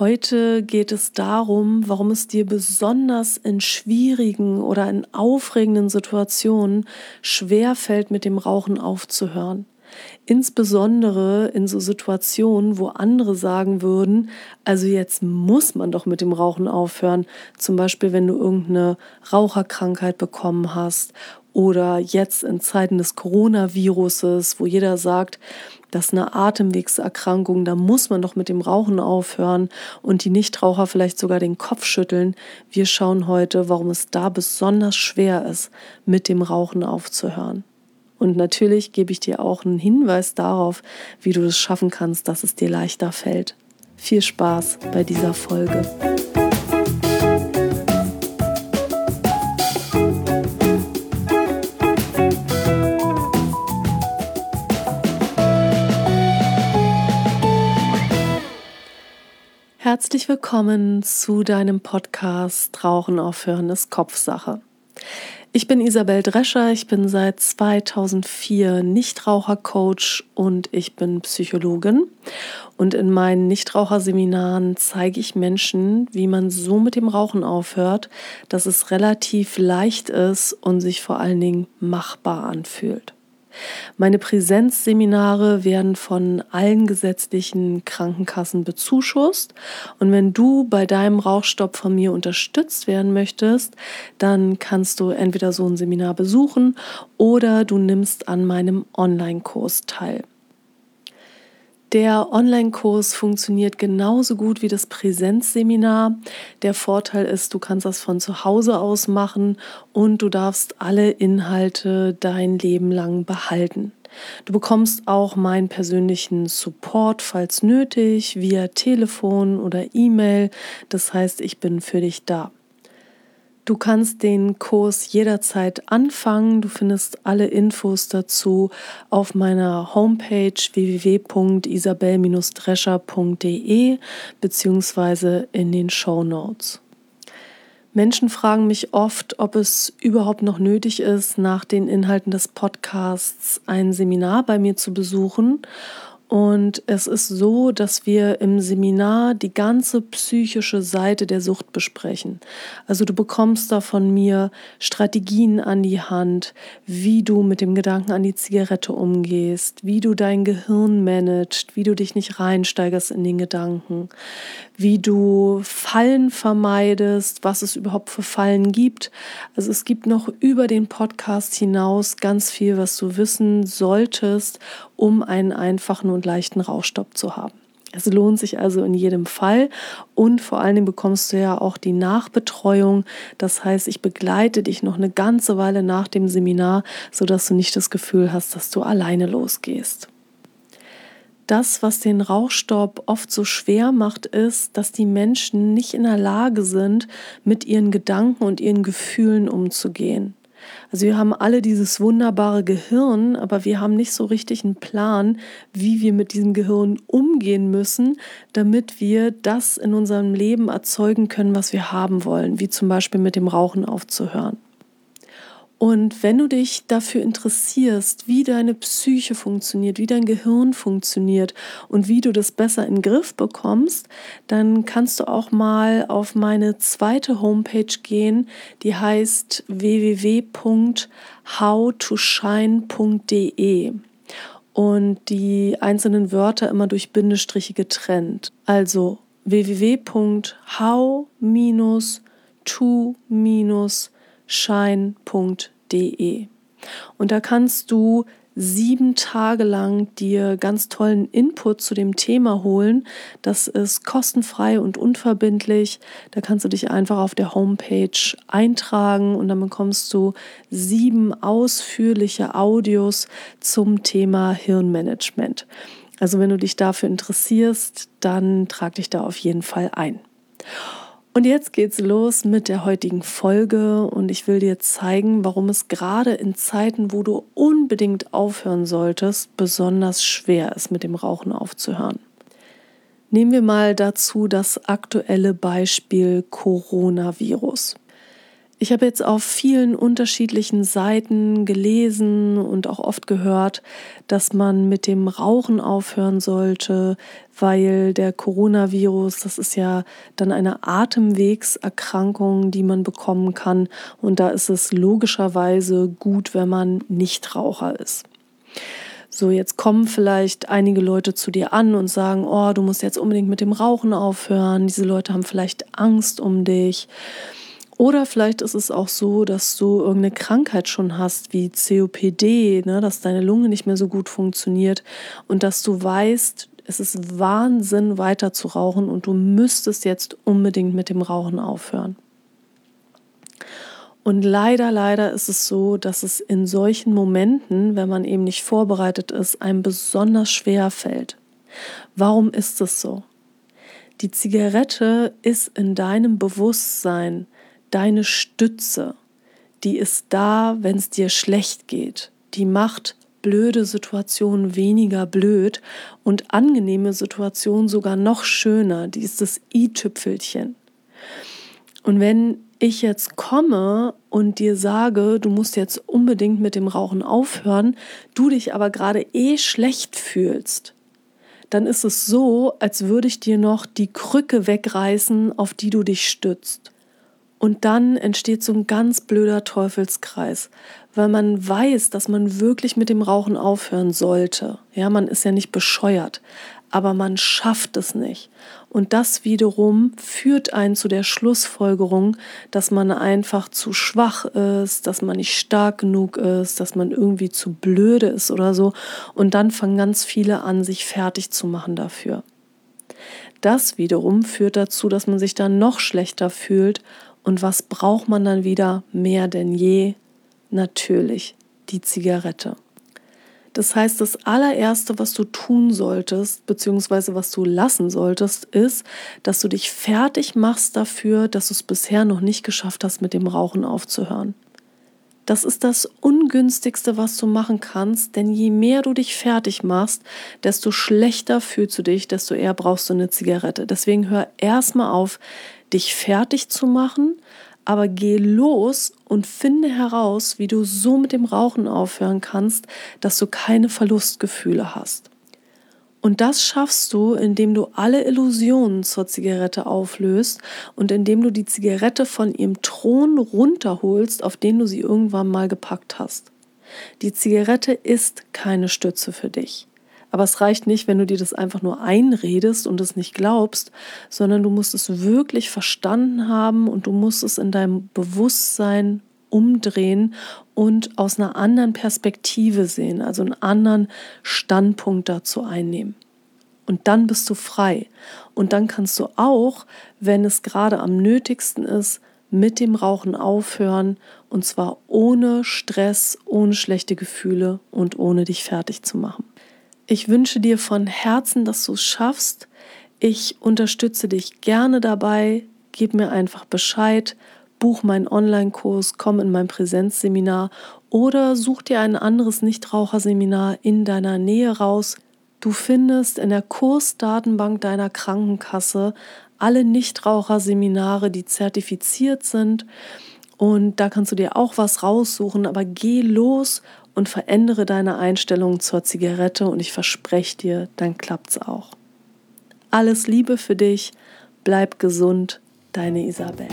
Heute geht es darum, warum es dir besonders in schwierigen oder in aufregenden Situationen schwer fällt, mit dem Rauchen aufzuhören. Insbesondere in so Situationen, wo andere sagen würden, also jetzt muss man doch mit dem Rauchen aufhören. Zum Beispiel, wenn du irgendeine Raucherkrankheit bekommen hast oder jetzt in Zeiten des Coronaviruses, wo jeder sagt, das ist eine Atemwegserkrankung, da muss man doch mit dem Rauchen aufhören und die Nichtraucher vielleicht sogar den Kopf schütteln. Wir schauen heute, warum es da besonders schwer ist, mit dem Rauchen aufzuhören. Und natürlich gebe ich dir auch einen Hinweis darauf, wie du es schaffen kannst, dass es dir leichter fällt. Viel Spaß bei dieser Folge. Herzlich willkommen zu deinem Podcast Rauchen aufhören ist Kopfsache. Ich bin Isabel Drescher, ich bin seit 2004 Nichtrauchercoach und ich bin Psychologin. Und in meinen Nichtraucherseminaren zeige ich Menschen, wie man so mit dem Rauchen aufhört, dass es relativ leicht ist und sich vor allen Dingen machbar anfühlt. Meine Präsenzseminare werden von allen gesetzlichen Krankenkassen bezuschusst. Und wenn du bei deinem Rauchstopp von mir unterstützt werden möchtest, dann kannst du entweder so ein Seminar besuchen oder du nimmst an meinem Online-Kurs teil. Der Online-Kurs funktioniert genauso gut wie das Präsenzseminar. Der Vorteil ist, du kannst das von zu Hause aus machen und du darfst alle Inhalte dein Leben lang behalten. Du bekommst auch meinen persönlichen Support, falls nötig, via Telefon oder E-Mail. Das heißt, ich bin für dich da. Du kannst den Kurs jederzeit anfangen. Du findest alle Infos dazu auf meiner Homepage www.isabel-drescher.de beziehungsweise in den Show Notes. Menschen fragen mich oft, ob es überhaupt noch nötig ist, nach den Inhalten des Podcasts ein Seminar bei mir zu besuchen und es ist so, dass wir im Seminar die ganze psychische Seite der Sucht besprechen. Also du bekommst da von mir Strategien an die Hand, wie du mit dem Gedanken an die Zigarette umgehst, wie du dein Gehirn managst, wie du dich nicht reinsteigerst in den Gedanken, wie du Fallen vermeidest, was es überhaupt für Fallen gibt. Also es gibt noch über den Podcast hinaus ganz viel, was du wissen solltest, um einen einfachen und leichten Rauchstopp zu haben. Es lohnt sich also in jedem Fall und vor allen Dingen bekommst du ja auch die Nachbetreuung. Das heißt, ich begleite dich noch eine ganze Weile nach dem Seminar, sodass du nicht das Gefühl hast, dass du alleine losgehst das, was den Rauchstopp oft so schwer macht, ist, dass die Menschen nicht in der Lage sind, mit ihren Gedanken und ihren Gefühlen umzugehen. Also wir haben alle dieses wunderbare Gehirn, aber wir haben nicht so richtig einen Plan, wie wir mit diesem Gehirn umgehen müssen, damit wir das in unserem Leben erzeugen können, was wir haben wollen, wie zum Beispiel mit dem Rauchen aufzuhören. Und wenn du dich dafür interessierst, wie deine Psyche funktioniert, wie dein Gehirn funktioniert und wie du das besser in den Griff bekommst, dann kannst du auch mal auf meine zweite Homepage gehen, die heißt www.howtoshine.de und die einzelnen Wörter immer durch Bindestriche getrennt. Also www.how-to- shine.de. Und da kannst du sieben Tage lang dir ganz tollen Input zu dem Thema holen. Das ist kostenfrei und unverbindlich. Da kannst du dich einfach auf der Homepage eintragen und dann bekommst du sieben ausführliche Audios zum Thema Hirnmanagement. Also wenn du dich dafür interessierst, dann trag dich da auf jeden Fall ein. Und jetzt geht's los mit der heutigen Folge und ich will dir zeigen, warum es gerade in Zeiten, wo du unbedingt aufhören solltest, besonders schwer ist, mit dem Rauchen aufzuhören. Nehmen wir mal dazu das aktuelle Beispiel Coronavirus. Ich habe jetzt auf vielen unterschiedlichen Seiten gelesen und auch oft gehört, dass man mit dem Rauchen aufhören sollte, weil der Coronavirus, das ist ja dann eine Atemwegserkrankung, die man bekommen kann. Und da ist es logischerweise gut, wenn man Nichtraucher ist. So, jetzt kommen vielleicht einige Leute zu dir an und sagen, oh, du musst jetzt unbedingt mit dem Rauchen aufhören. Diese Leute haben vielleicht Angst um dich. Oder vielleicht ist es auch so, dass du irgendeine Krankheit schon hast, wie COPD, ne, dass deine Lunge nicht mehr so gut funktioniert und dass du weißt, es ist Wahnsinn, weiter zu rauchen und du müsstest jetzt unbedingt mit dem Rauchen aufhören. Und leider, leider ist es so, dass es in solchen Momenten, wenn man eben nicht vorbereitet ist, einem besonders schwer fällt. Warum ist es so? Die Zigarette ist in deinem Bewusstsein deine Stütze, die ist da, wenn es dir schlecht geht. Die macht blöde Situationen weniger blöd und angenehme Situationen sogar noch schöner. Die ist das i-Tüpfelchen. Und wenn ich jetzt komme und dir sage, du musst jetzt unbedingt mit dem Rauchen aufhören, du dich aber gerade eh schlecht fühlst, dann ist es so, als würde ich dir noch die Krücke wegreißen, auf die du dich stützt. Und dann entsteht so ein ganz blöder Teufelskreis, weil man weiß, dass man wirklich mit dem Rauchen aufhören sollte. Ja, man ist ja nicht bescheuert, aber man schafft es nicht. Und das wiederum führt einen zu der Schlussfolgerung, dass man einfach zu schwach ist, dass man nicht stark genug ist, dass man irgendwie zu blöde ist oder so. Und dann fangen ganz viele an, sich fertig zu machen dafür. Das wiederum führt dazu, dass man sich dann noch schlechter fühlt und was braucht man dann wieder mehr denn je? Natürlich die Zigarette. Das heißt, das allererste, was du tun solltest, beziehungsweise was du lassen solltest, ist, dass du dich fertig machst dafür, dass du es bisher noch nicht geschafft hast, mit dem Rauchen aufzuhören. Das ist das Ungünstigste, was du machen kannst, denn je mehr du dich fertig machst, desto schlechter fühlst du dich, desto eher brauchst du eine Zigarette. Deswegen hör erstmal auf, dich fertig zu machen, aber geh los und finde heraus, wie du so mit dem Rauchen aufhören kannst, dass du keine Verlustgefühle hast. Und das schaffst du, indem du alle Illusionen zur Zigarette auflöst und indem du die Zigarette von ihrem Thron runterholst, auf den du sie irgendwann mal gepackt hast. Die Zigarette ist keine Stütze für dich. Aber es reicht nicht, wenn du dir das einfach nur einredest und es nicht glaubst, sondern du musst es wirklich verstanden haben und du musst es in deinem Bewusstsein umdrehen und aus einer anderen Perspektive sehen, also einen anderen Standpunkt dazu einnehmen. Und dann bist du frei. Und dann kannst du auch, wenn es gerade am nötigsten ist, mit dem Rauchen aufhören und zwar ohne Stress, ohne schlechte Gefühle und ohne dich fertig zu machen. Ich wünsche dir von Herzen, dass du es schaffst. Ich unterstütze dich gerne dabei. Gib mir einfach Bescheid. Buch meinen Online-Kurs, komm in mein Präsenzseminar oder such dir ein anderes Nichtraucherseminar in deiner Nähe raus. Du findest in der Kursdatenbank deiner Krankenkasse alle Nichtraucherseminare, die zertifiziert sind. Und da kannst du dir auch was raussuchen, aber geh los und verändere deine Einstellung zur Zigarette und ich verspreche dir, dann klappt's auch. Alles Liebe für dich, bleib gesund, deine Isabel.